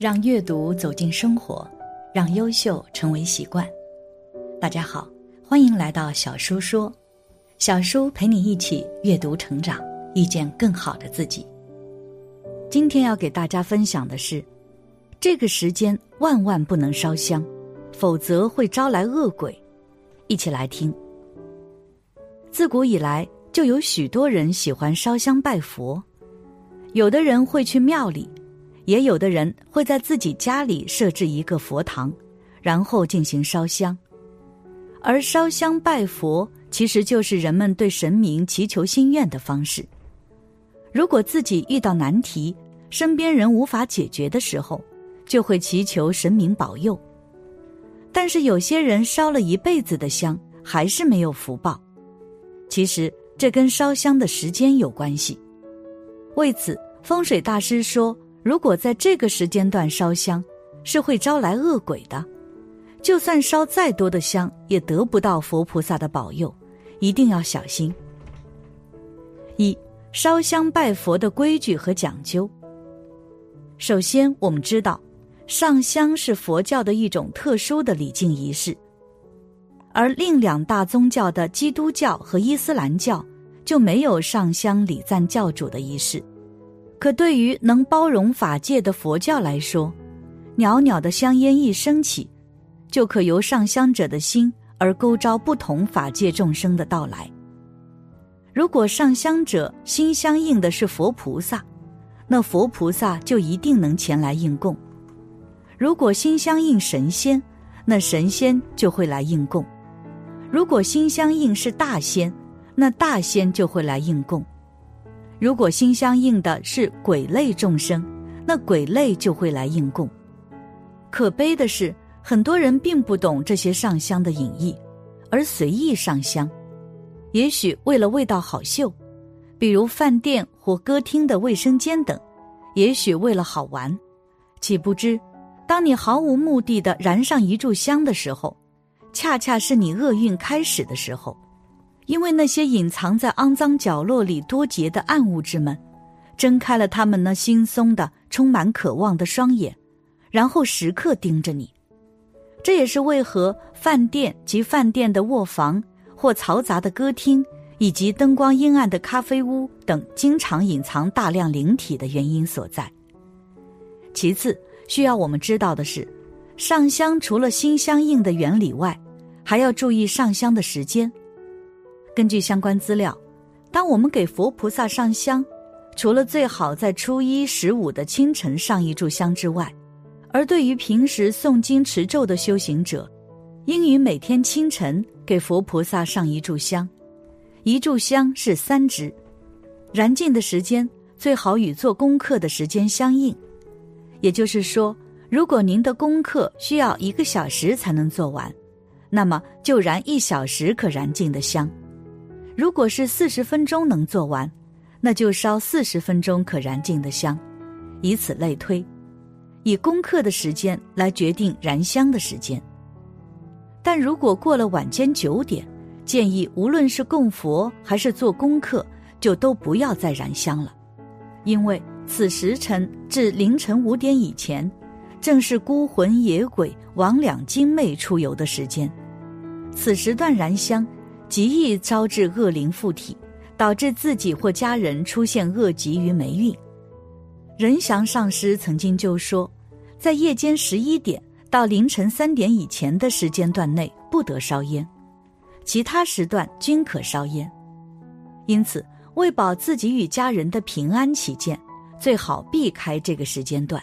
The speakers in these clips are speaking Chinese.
让阅读走进生活，让优秀成为习惯。大家好，欢迎来到小叔说，小叔陪你一起阅读成长，遇见更好的自己。今天要给大家分享的是，这个时间万万不能烧香，否则会招来恶鬼。一起来听。自古以来，就有许多人喜欢烧香拜佛，有的人会去庙里。也有的人会在自己家里设置一个佛堂，然后进行烧香。而烧香拜佛其实就是人们对神明祈求心愿的方式。如果自己遇到难题，身边人无法解决的时候，就会祈求神明保佑。但是有些人烧了一辈子的香，还是没有福报。其实这跟烧香的时间有关系。为此，风水大师说。如果在这个时间段烧香，是会招来恶鬼的。就算烧再多的香，也得不到佛菩萨的保佑，一定要小心。一烧香拜佛的规矩和讲究。首先，我们知道，上香是佛教的一种特殊的礼敬仪式，而另两大宗教的基督教和伊斯兰教就没有上香礼赞教主的仪式。可对于能包容法界的佛教来说，袅袅的香烟一升起，就可由上香者的心而勾召不同法界众生的到来。如果上香者心相应的是佛菩萨，那佛菩萨就一定能前来应供；如果心相应神仙，那神仙就会来应供；如果心相应是大仙，那大仙就会来应供。如果心相应的是鬼类众生，那鬼类就会来应供。可悲的是，很多人并不懂这些上香的隐意，而随意上香。也许为了味道好嗅，比如饭店或歌厅的卫生间等；也许为了好玩。岂不知，当你毫无目的的燃上一炷香的时候，恰恰是你厄运开始的时候。因为那些隐藏在肮脏角落里多结的暗物质们，睁开了他们那惺忪的、充满渴望的双眼，然后时刻盯着你。这也是为何饭店及饭店的卧房或嘈杂的歌厅，以及灯光阴暗的咖啡屋等，经常隐藏大量灵体的原因所在。其次，需要我们知道的是，上香除了心相应的原理外，还要注意上香的时间。根据相关资料，当我们给佛菩萨上香，除了最好在初一、十五的清晨上一炷香之外，而对于平时诵经持咒的修行者，应于每天清晨给佛菩萨上一炷香。一炷香是三支，燃尽的时间最好与做功课的时间相应。也就是说，如果您的功课需要一个小时才能做完，那么就燃一小时可燃尽的香。如果是四十分钟能做完，那就烧四十分钟可燃尽的香，以此类推，以功课的时间来决定燃香的时间。但如果过了晚间九点，建议无论是供佛还是做功课，就都不要再燃香了，因为此时辰至凌晨五点以前，正是孤魂野鬼、魍魉精魅出游的时间，此时段燃香。极易招致恶灵附体，导致自己或家人出现恶疾与霉运。仁祥上师曾经就说，在夜间十一点到凌晨三点以前的时间段内不得烧烟，其他时段均可烧烟。因此，为保自己与家人的平安起见，最好避开这个时间段。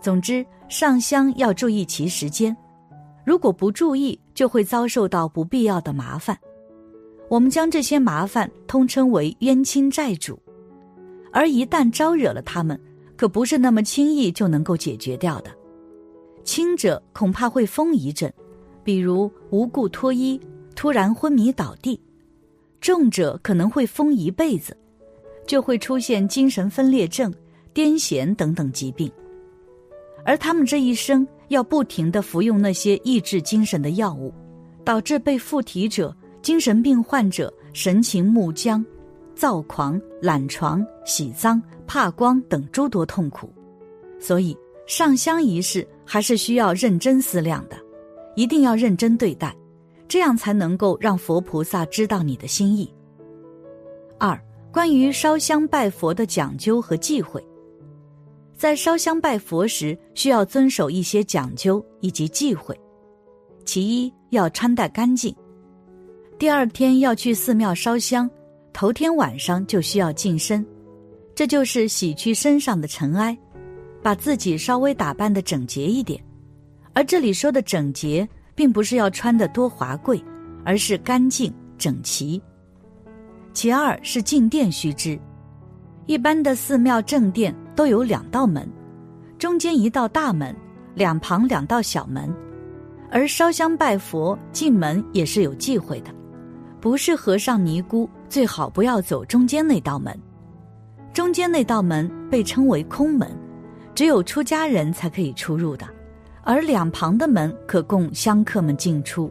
总之，上香要注意其时间。如果不注意，就会遭受到不必要的麻烦。我们将这些麻烦通称为冤亲债主，而一旦招惹了他们，可不是那么轻易就能够解决掉的。轻者恐怕会疯一阵，比如无故脱衣、突然昏迷倒地；重者可能会疯一辈子，就会出现精神分裂症、癫痫等等疾病。而他们这一生。要不停的服用那些抑制精神的药物，导致被附体者、精神病患者神情木僵、躁狂、懒床、喜脏、怕光等诸多痛苦。所以，上香仪式还是需要认真思量的，一定要认真对待，这样才能够让佛菩萨知道你的心意。二、关于烧香拜佛的讲究和忌讳，在烧香拜佛时需要遵守一些讲究以及忌讳。其一，要穿戴干净。第二天要去寺庙烧香，头天晚上就需要净身，这就是洗去身上的尘埃。把自己稍微打扮的整洁一点，而这里说的整洁，并不是要穿的多华贵，而是干净整齐。其二是进殿须知，一般的寺庙正殿都有两道门，中间一道大门，两旁两道小门，而烧香拜佛进门也是有忌讳的，不是和尚尼姑最好不要走中间那道门，中间那道门被称为空门。只有出家人才可以出入的，而两旁的门可供香客们进出。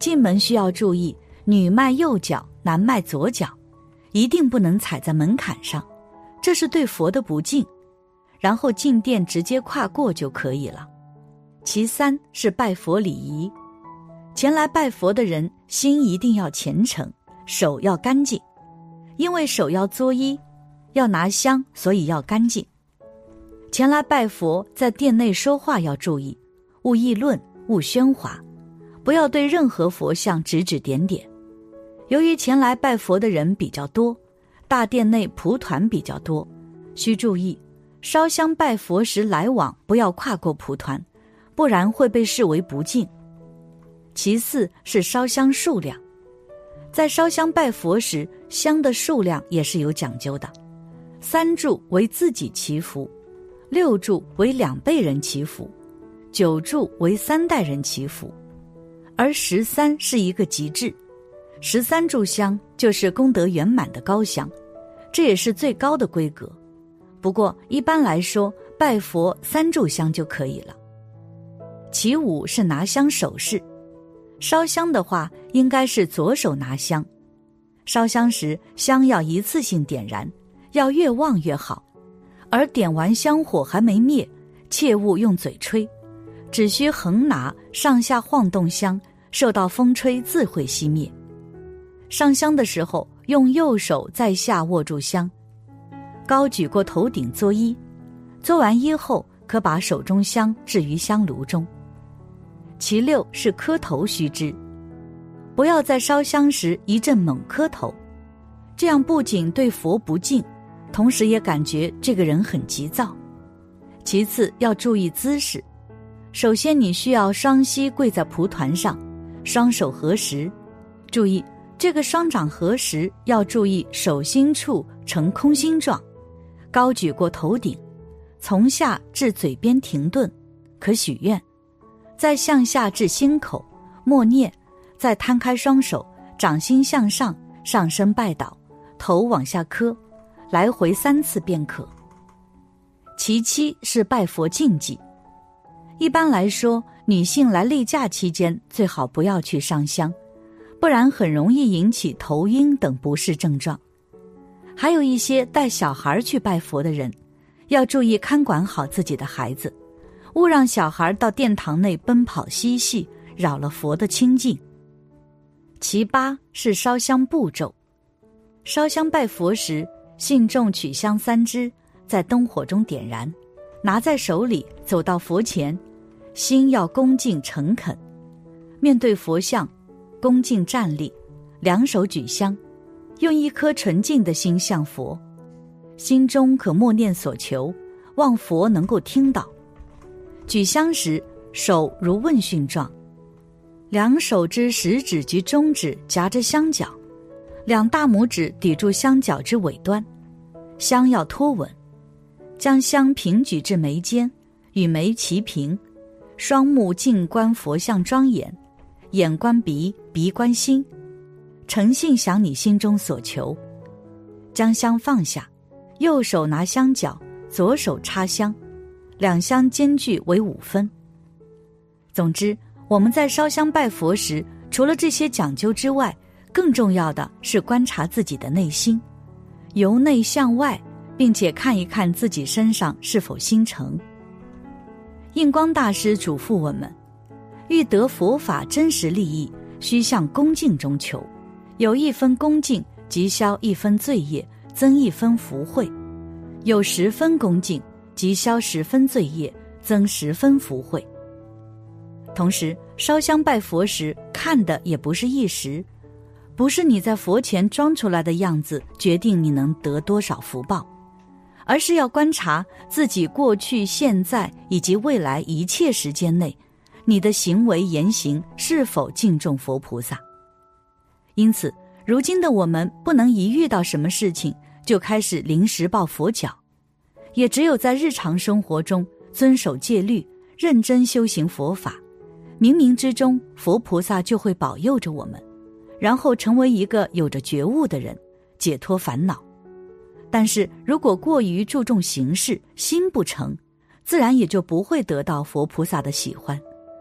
进门需要注意，女迈右脚，男迈左脚，一定不能踩在门槛上，这是对佛的不敬。然后进殿直接跨过就可以了。其三是拜佛礼仪，前来拜佛的人心一定要虔诚，手要干净，因为手要作揖，要拿香，所以要干净。前来拜佛，在殿内说话要注意，勿议论，勿喧哗，不要对任何佛像指指点点。由于前来拜佛的人比较多，大殿内蒲团比较多，需注意烧香拜佛时来往不要跨过蒲团，不然会被视为不敬。其次是烧香数量，在烧香拜佛时，香的数量也是有讲究的，三炷为自己祈福。六柱为两辈人祈福，九柱为三代人祈福，而十三是一个极致，十三炷香就是功德圆满的高香，这也是最高的规格。不过一般来说，拜佛三炷香就可以了。其五是拿香手势，烧香的话应该是左手拿香，烧香时香要一次性点燃，要越旺越好。而点完香火还没灭，切勿用嘴吹，只需横拿上下晃动香，受到风吹自会熄灭。上香的时候，用右手在下握住香，高举过头顶作揖，作完揖后，可把手中香置于香炉中。其六是磕头须知，不要在烧香时一阵猛磕头，这样不仅对佛不敬。同时也感觉这个人很急躁。其次要注意姿势，首先你需要双膝跪在蒲团上，双手合十，注意这个双掌合十要注意手心处呈空心状，高举过头顶，从下至嘴边停顿，可许愿，再向下至心口默念，再摊开双手，掌心向上，上身拜倒，头往下磕。来回三次便可。其七是拜佛禁忌，一般来说，女性来例假期间最好不要去上香，不然很容易引起头晕等不适症状。还有一些带小孩去拜佛的人，要注意看管好自己的孩子，勿让小孩到殿堂内奔跑嬉戏，扰了佛的清净。其八是烧香步骤，烧香拜佛时。信众取香三支，在灯火中点燃，拿在手里，走到佛前，心要恭敬诚恳，面对佛像，恭敬站立，两手举香，用一颗纯净的心向佛，心中可默念所求，望佛能够听到。举香时，手如问讯状，两手之食指及中指夹着香脚。两大拇指抵住香脚之尾端，香要托稳，将香平举至眉间，与眉齐平，双目静观佛像庄严，眼观鼻，鼻观心，诚信想你心中所求，将香放下，右手拿香脚，左手插香，两香间距为五分。总之，我们在烧香拜佛时，除了这些讲究之外，更重要的是观察自己的内心，由内向外，并且看一看自己身上是否心诚。印光大师嘱咐我们：欲得佛法真实利益，须向恭敬中求。有一分恭敬，即消一分罪业，增一分福慧；有十分恭敬，即消十分罪业，增十分福慧。同时，烧香拜佛时，看的也不是一时，不是你在佛前装出来的样子决定你能得多少福报。而是要观察自己过去、现在以及未来一切时间内，你的行为言行是否敬重佛菩萨。因此，如今的我们不能一遇到什么事情就开始临时抱佛脚，也只有在日常生活中遵守戒律、认真修行佛法，冥冥之中佛菩萨就会保佑着我们，然后成为一个有着觉悟的人，解脱烦恼。但是如果过于注重形式，心不诚，自然也就不会得到佛菩萨的喜欢，